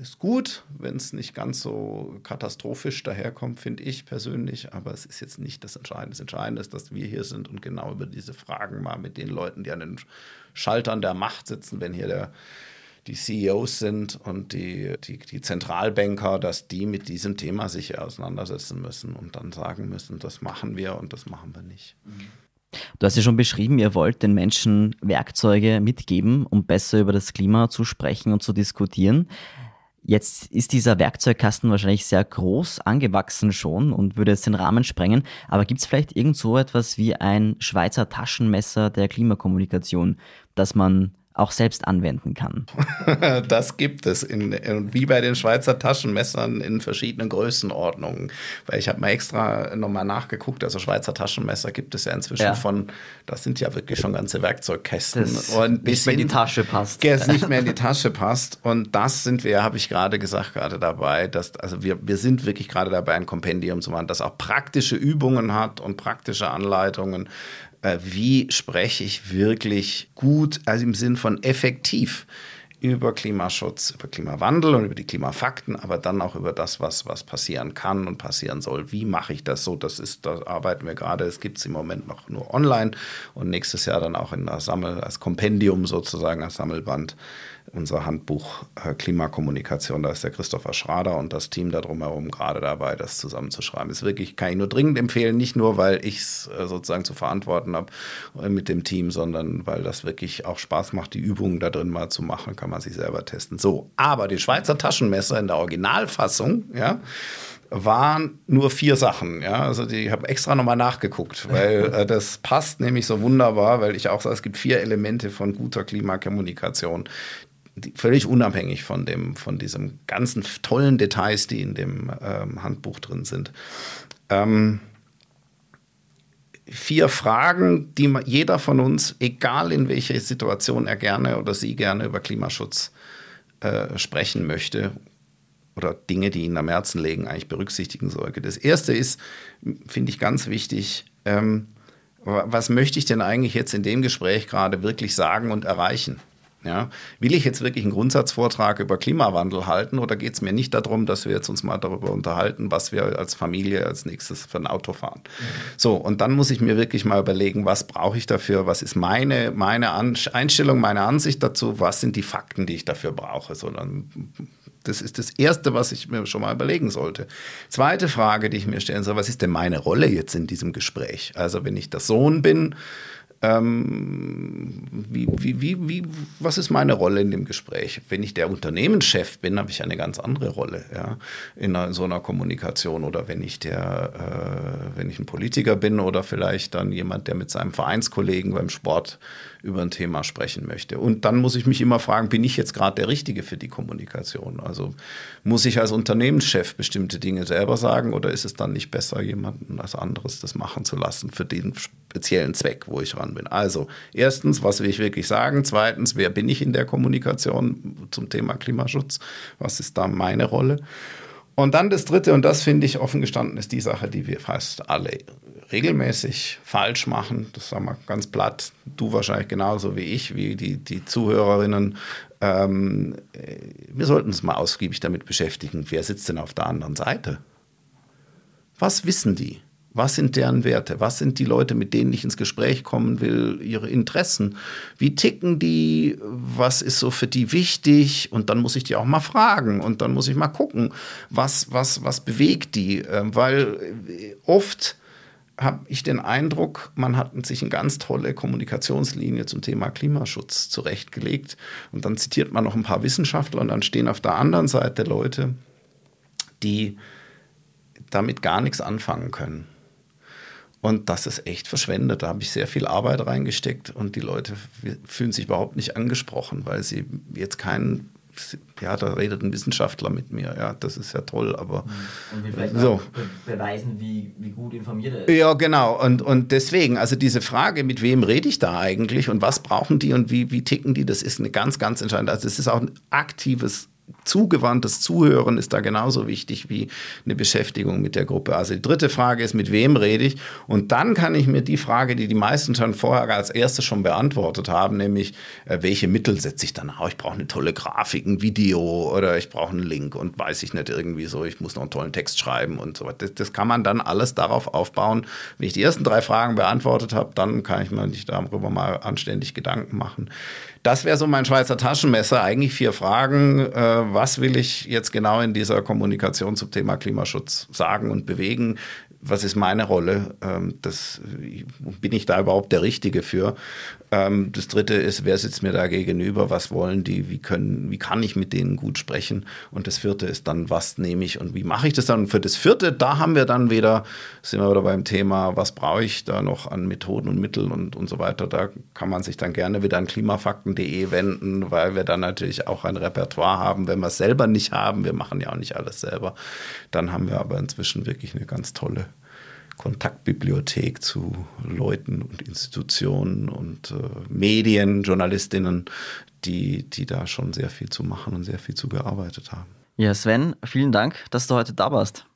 ist gut, wenn es nicht ganz so katastrophisch daherkommt, finde ich persönlich. Aber es ist jetzt nicht das Entscheidende. Das Entscheidende ist, dass wir hier sind und genau über diese Fragen mal mit den Leuten, die an den Schaltern der Macht sitzen, wenn hier der die CEOs sind und die, die, die Zentralbanker, dass die mit diesem Thema sich auseinandersetzen müssen und dann sagen müssen, das machen wir und das machen wir nicht. Du hast ja schon beschrieben, ihr wollt den Menschen Werkzeuge mitgeben, um besser über das Klima zu sprechen und zu diskutieren. Jetzt ist dieser Werkzeugkasten wahrscheinlich sehr groß angewachsen schon und würde jetzt den Rahmen sprengen. Aber gibt es vielleicht irgend so etwas wie ein Schweizer Taschenmesser der Klimakommunikation, das man auch selbst anwenden kann. Das gibt es, in, in, wie bei den Schweizer Taschenmessern in verschiedenen Größenordnungen. Weil ich habe mal extra nochmal nachgeguckt, also Schweizer Taschenmesser gibt es ja inzwischen ja. von, das sind ja wirklich schon ganze Werkzeugkästen. Das und nicht mehr in die Tasche passt. Es nicht mehr in die Tasche passt. Und das sind wir, habe ich gerade gesagt, gerade dabei, dass, also wir, wir sind wirklich gerade dabei, ein Kompendium zu machen, das auch praktische Übungen hat und praktische Anleitungen, äh, wie spreche ich wirklich gut, also im Sinn von effektiv über Klimaschutz, über Klimawandel und über die Klimafakten, aber dann auch über das, was, was passieren kann und passieren soll. Wie mache ich das so? Das ist, da arbeiten wir gerade. Es gibt es im Moment noch nur online und nächstes Jahr dann auch in der Sammel, als Kompendium sozusagen, als Sammelband unser Handbuch äh, Klimakommunikation. Da ist der Christopher Schrader und das Team da drumherum gerade dabei, das zusammenzuschreiben. Ist wirklich, kann ich nur dringend empfehlen, nicht nur, weil ich es äh, sozusagen zu verantworten habe äh, mit dem Team, sondern weil das wirklich auch Spaß macht, die Übungen da drin mal zu machen, kann man sich selber testen. So, aber die Schweizer Taschenmesser in der Originalfassung, ja, waren nur vier Sachen. Ja? Also die habe extra nochmal nachgeguckt, weil äh, das passt nämlich so wunderbar, weil ich auch sage, es gibt vier Elemente von guter Klimakommunikation, völlig unabhängig von dem, von diesem ganzen tollen Details, die in dem ähm, Handbuch drin sind. Ähm, vier Fragen, die jeder von uns, egal in welcher Situation er gerne oder sie gerne über Klimaschutz äh, sprechen möchte oder Dinge, die ihn am Herzen legen, eigentlich berücksichtigen sollte. Das erste ist, finde ich ganz wichtig, ähm, was möchte ich denn eigentlich jetzt in dem Gespräch gerade wirklich sagen und erreichen? Ja, will ich jetzt wirklich einen Grundsatzvortrag über Klimawandel halten oder geht es mir nicht darum, dass wir jetzt uns mal darüber unterhalten, was wir als Familie als nächstes für ein Auto fahren? Mhm. So, und dann muss ich mir wirklich mal überlegen, was brauche ich dafür, was ist meine, meine Einstellung, meine Ansicht dazu, was sind die Fakten, die ich dafür brauche. So, dann das ist das Erste, was ich mir schon mal überlegen sollte. Zweite Frage, die ich mir stellen soll, was ist denn meine Rolle jetzt in diesem Gespräch? Also wenn ich der Sohn bin, ähm, wie, wie, wie, wie, was ist meine Rolle in dem Gespräch? Wenn ich der Unternehmenschef bin, habe ich eine ganz andere Rolle ja, in, einer, in so einer Kommunikation. Oder wenn ich, der, äh, wenn ich ein Politiker bin oder vielleicht dann jemand, der mit seinem Vereinskollegen beim Sport über ein Thema sprechen möchte. Und dann muss ich mich immer fragen, bin ich jetzt gerade der Richtige für die Kommunikation? Also muss ich als Unternehmenschef bestimmte Dinge selber sagen oder ist es dann nicht besser, jemanden als anderes das machen zu lassen für den speziellen Zweck, wo ich ran bin? Also erstens, was will ich wirklich sagen? Zweitens, wer bin ich in der Kommunikation zum Thema Klimaschutz? Was ist da meine Rolle? Und dann das Dritte, und das finde ich offen gestanden, ist die Sache, die wir fast alle regelmäßig falsch machen. Das sagen wir ganz platt. Du wahrscheinlich genauso wie ich, wie die, die Zuhörerinnen. Ähm, äh, wir sollten uns mal ausgiebig damit beschäftigen, wer sitzt denn auf der anderen Seite? Was wissen die? Was sind deren Werte? Was sind die Leute, mit denen ich ins Gespräch kommen will? Ihre Interessen? Wie ticken die? Was ist so für die wichtig? Und dann muss ich die auch mal fragen und dann muss ich mal gucken, was, was, was bewegt die? Ähm, weil äh, oft habe ich den Eindruck, man hat sich eine ganz tolle Kommunikationslinie zum Thema Klimaschutz zurechtgelegt. Und dann zitiert man noch ein paar Wissenschaftler und dann stehen auf der anderen Seite Leute, die damit gar nichts anfangen können. Und das ist echt verschwendet. Da habe ich sehr viel Arbeit reingesteckt und die Leute fühlen sich überhaupt nicht angesprochen, weil sie jetzt keinen ja, da redet ein Wissenschaftler mit mir, ja, das ist ja toll, aber und wir vielleicht so. beweisen, wie, wie gut informiert er ist. Ja, genau, und, und deswegen, also diese Frage, mit wem rede ich da eigentlich und was brauchen die und wie, wie ticken die, das ist eine ganz, ganz entscheidende, also es ist auch ein aktives zugewandtes Zuhören ist da genauso wichtig wie eine Beschäftigung mit der Gruppe. Also die dritte Frage ist, mit wem rede ich? Und dann kann ich mir die Frage, die die meisten schon vorher als erstes schon beantwortet haben, nämlich, äh, welche Mittel setze ich dann auf? Ich brauche eine tolle Grafik, ein Video oder ich brauche einen Link und weiß ich nicht irgendwie so, ich muss noch einen tollen Text schreiben und so weiter. Das, das kann man dann alles darauf aufbauen. Wenn ich die ersten drei Fragen beantwortet habe, dann kann ich mir nicht darüber mal anständig Gedanken machen. Das wäre so mein Schweizer Taschenmesser. Eigentlich vier Fragen. Äh, was will ich jetzt genau in dieser Kommunikation zum Thema Klimaschutz sagen und bewegen? Was ist meine Rolle? Ähm, das, bin ich da überhaupt der Richtige für? Ähm, das dritte ist, wer sitzt mir da gegenüber? Was wollen die? Wie können, wie kann ich mit denen gut sprechen? Und das vierte ist dann, was nehme ich und wie mache ich das dann? Und für das vierte, da haben wir dann wieder, sind wir wieder beim Thema, was brauche ich da noch an Methoden und Mitteln und, und so weiter. Da kann man sich dann gerne wieder an klimafakten.de wenden, weil wir dann natürlich auch ein Repertoire haben, wenn wir es selber nicht haben. Wir machen ja auch nicht alles selber. Dann haben wir aber inzwischen wirklich eine ganz tolle Kontaktbibliothek zu Leuten und Institutionen und äh, Medien, Journalistinnen, die, die da schon sehr viel zu machen und sehr viel zu gearbeitet haben. Ja, Sven, vielen Dank, dass du heute da warst.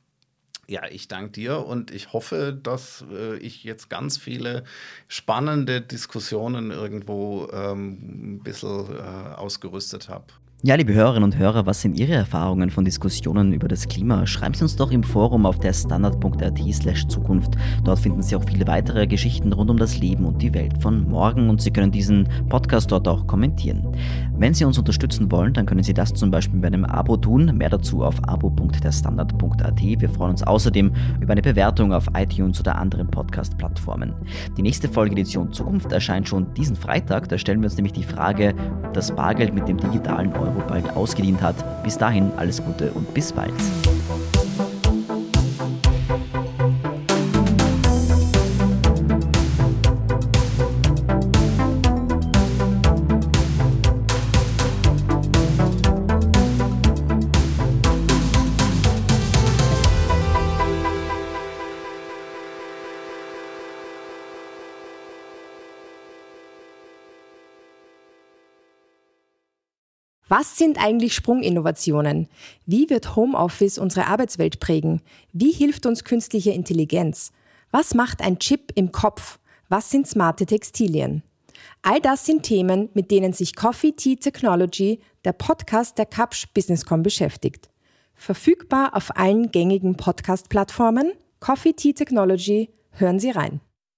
Ja, ich danke dir und ich hoffe, dass äh, ich jetzt ganz viele spannende Diskussionen irgendwo ähm, ein bisschen äh, ausgerüstet habe. Ja, liebe Hörerinnen und Hörer, was sind Ihre Erfahrungen von Diskussionen über das Klima? Schreiben Sie uns doch im Forum auf der standard.at slash Zukunft. Dort finden Sie auch viele weitere Geschichten rund um das Leben und die Welt von morgen und Sie können diesen Podcast dort auch kommentieren. Wenn Sie uns unterstützen wollen, dann können Sie das zum Beispiel bei einem Abo tun. Mehr dazu auf abo.derstandard.at. Wir freuen uns außerdem über eine Bewertung auf iTunes oder anderen Podcast-Plattformen. Die nächste Folge Edition Zukunft erscheint schon diesen Freitag. Da stellen wir uns nämlich die Frage, ob das Bargeld mit dem digitalen Euro Euro bald ausgedient hat. Bis dahin alles Gute und bis bald. Was sind eigentlich Sprunginnovationen? Wie wird Homeoffice unsere Arbeitswelt prägen? Wie hilft uns künstliche Intelligenz? Was macht ein Chip im Kopf? Was sind smarte Textilien? All das sind Themen, mit denen sich Coffee Tea Technology, der Podcast der Kapsch Businesscom beschäftigt. Verfügbar auf allen gängigen Podcast-Plattformen. Coffee Tea Technology, hören Sie rein.